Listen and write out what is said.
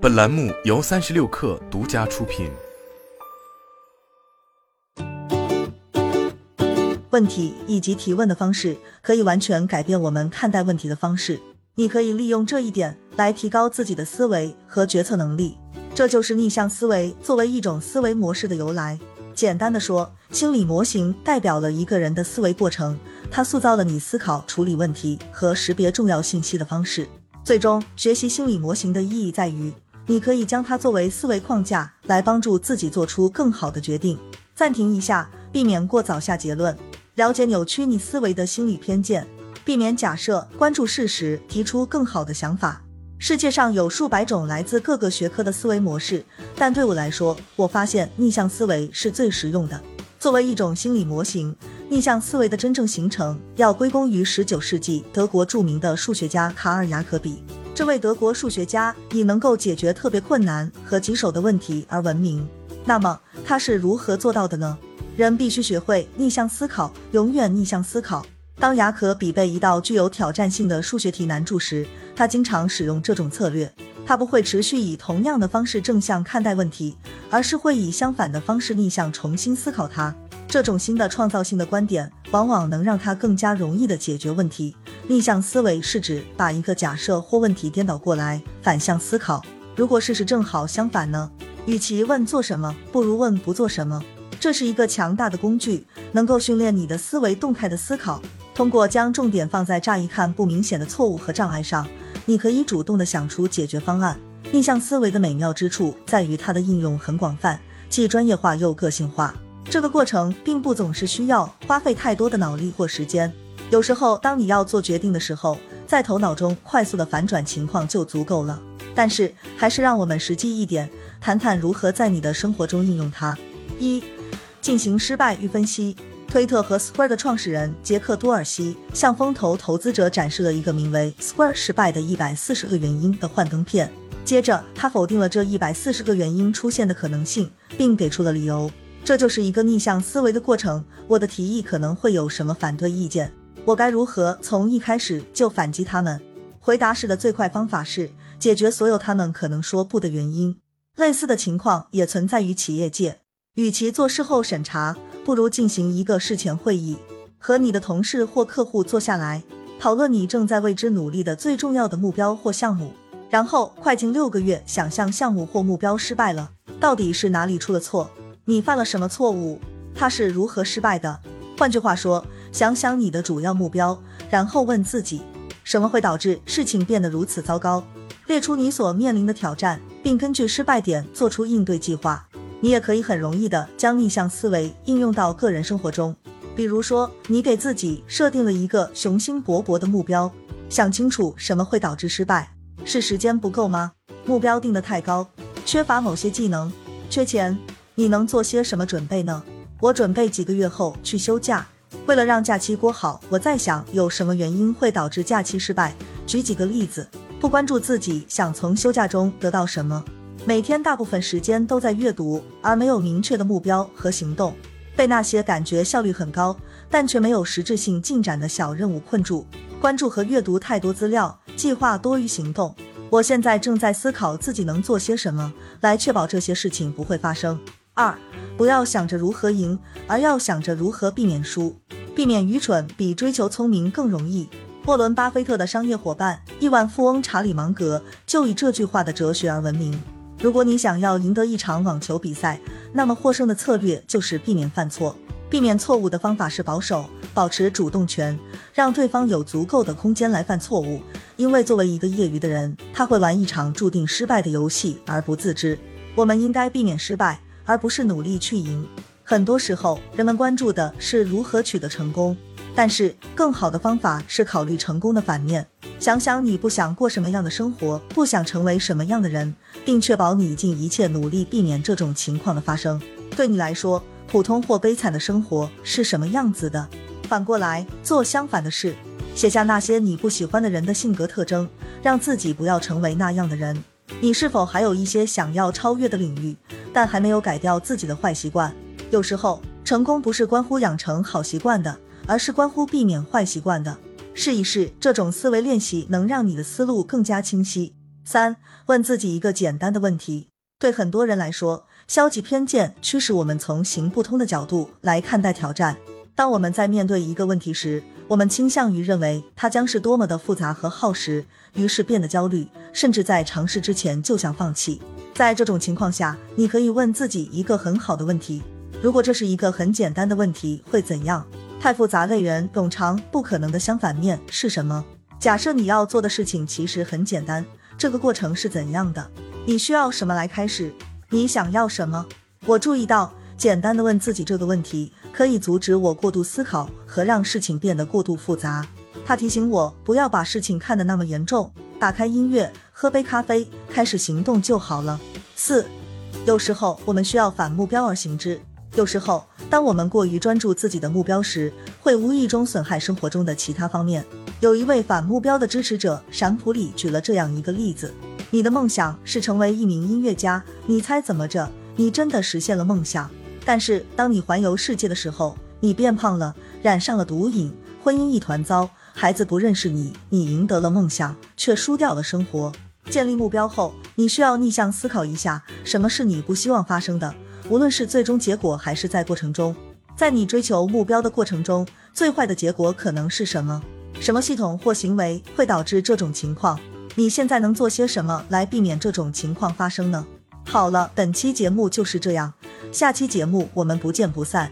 本栏目由三十六氪独家出品。问题以及提问的方式可以完全改变我们看待问题的方式。你可以利用这一点来提高自己的思维和决策能力。这就是逆向思维作为一种思维模式的由来。简单的说，心理模型代表了一个人的思维过程，它塑造了你思考、处理问题和识别重要信息的方式。最终，学习心理模型的意义在于，你可以将它作为思维框架，来帮助自己做出更好的决定。暂停一下，避免过早下结论。了解扭曲你思维的心理偏见，避免假设，关注事实，提出更好的想法。世界上有数百种来自各个学科的思维模式，但对我来说，我发现逆向思维是最实用的。作为一种心理模型，逆向思维的真正形成要归功于19世纪德国著名的数学家卡尔雅可比。这位德国数学家以能够解决特别困难和棘手的问题而闻名。那么他是如何做到的呢？人必须学会逆向思考，永远逆向思考。当雅可比被一道具有挑战性的数学题难住时，他经常使用这种策略。他不会持续以同样的方式正向看待问题，而是会以相反的方式逆向重新思考它。这种新的创造性的观点，往往能让他更加容易地解决问题。逆向思维是指把一个假设或问题颠倒过来，反向思考。如果事实正好相反呢？与其问做什么，不如问不做什么。这是一个强大的工具，能够训练你的思维动态的思考。通过将重点放在乍一看不明显的错误和障碍上，你可以主动的想出解决方案。逆向思维的美妙之处在于它的应用很广泛，既专业化又个性化。这个过程并不总是需要花费太多的脑力或时间。有时候，当你要做决定的时候，在头脑中快速的反转情况就足够了。但是，还是让我们实际一点，谈谈如何在你的生活中应用它。一进行失败预分析。推特和 Square 的创始人杰克多尔西向风投投资者展示了一个名为 “Square 失败的一百四十个原因”的幻灯片。接着，他否定了这一百四十个原因出现的可能性，并给出了理由。这就是一个逆向思维的过程。我的提议可能会有什么反对意见？我该如何从一开始就反击他们？回答式的最快方法是解决所有他们可能说不的原因。类似的情况也存在于企业界。与其做事后审查，不如进行一个事前会议，和你的同事或客户坐下来，讨论你正在为之努力的最重要的目标或项目。然后快进六个月，想象项目或目标失败了，到底是哪里出了错？你犯了什么错误？它是如何失败的？换句话说，想想你的主要目标，然后问自己，什么会导致事情变得如此糟糕？列出你所面临的挑战，并根据失败点做出应对计划。你也可以很容易的将逆向思维应用到个人生活中，比如说，你给自己设定了一个雄心勃勃的目标，想清楚什么会导致失败，是时间不够吗？目标定得太高，缺乏某些技能，缺钱，你能做些什么准备呢？我准备几个月后去休假，为了让假期过好，我在想有什么原因会导致假期失败。举几个例子，不关注自己想从休假中得到什么。每天大部分时间都在阅读，而没有明确的目标和行动，被那些感觉效率很高，但却没有实质性进展的小任务困住。关注和阅读太多资料，计划多于行动。我现在正在思考自己能做些什么来确保这些事情不会发生。二，不要想着如何赢，而要想着如何避免输。避免愚蠢比追求聪明更容易。沃伦·巴菲特的商业伙伴、亿万富翁查理·芒格就以这句话的哲学而闻名。如果你想要赢得一场网球比赛，那么获胜的策略就是避免犯错。避免错误的方法是保守，保持主动权，让对方有足够的空间来犯错误。因为作为一个业余的人，他会玩一场注定失败的游戏而不自知。我们应该避免失败，而不是努力去赢。很多时候，人们关注的是如何取得成功。但是，更好的方法是考虑成功的反面。想想你不想过什么样的生活，不想成为什么样的人，并确保你尽一切努力避免这种情况的发生。对你来说，普通或悲惨的生活是什么样子的？反过来做相反的事，写下那些你不喜欢的人的性格特征，让自己不要成为那样的人。你是否还有一些想要超越的领域，但还没有改掉自己的坏习惯？有时候，成功不是关乎养成好习惯的。而是关乎避免坏习惯的。试一试这种思维练习，能让你的思路更加清晰。三，问自己一个简单的问题。对很多人来说，消极偏见驱使我们从行不通的角度来看待挑战。当我们在面对一个问题时，我们倾向于认为它将是多么的复杂和耗时，于是变得焦虑，甚至在尝试之前就想放弃。在这种情况下，你可以问自己一个很好的问题：如果这是一个很简单的问题，会怎样？太复杂类人冗长不可能的相反面是什么？假设你要做的事情其实很简单，这个过程是怎样的？你需要什么来开始？你想要什么？我注意到，简单的问自己这个问题，可以阻止我过度思考和让事情变得过度复杂。它提醒我不要把事情看得那么严重。打开音乐，喝杯咖啡，开始行动就好了。四，有时候我们需要反目标而行之。有时候，当我们过于专注自己的目标时，会无意中损害生活中的其他方面。有一位反目标的支持者闪普里举了这样一个例子。你的梦想是成为一名音乐家，你猜怎么着？你真的实现了梦想。但是当你环游世界的时候，你变胖了，染上了毒瘾，婚姻一团糟，孩子不认识你，你赢得了梦想，却输掉了生活。建立目标后，你需要逆向思考一下，什么是你不希望发生的？无论是最终结果还是在过程中，在你追求目标的过程中，最坏的结果可能是什么？什么系统或行为会导致这种情况？你现在能做些什么来避免这种情况发生呢？好了，本期节目就是这样，下期节目我们不见不散。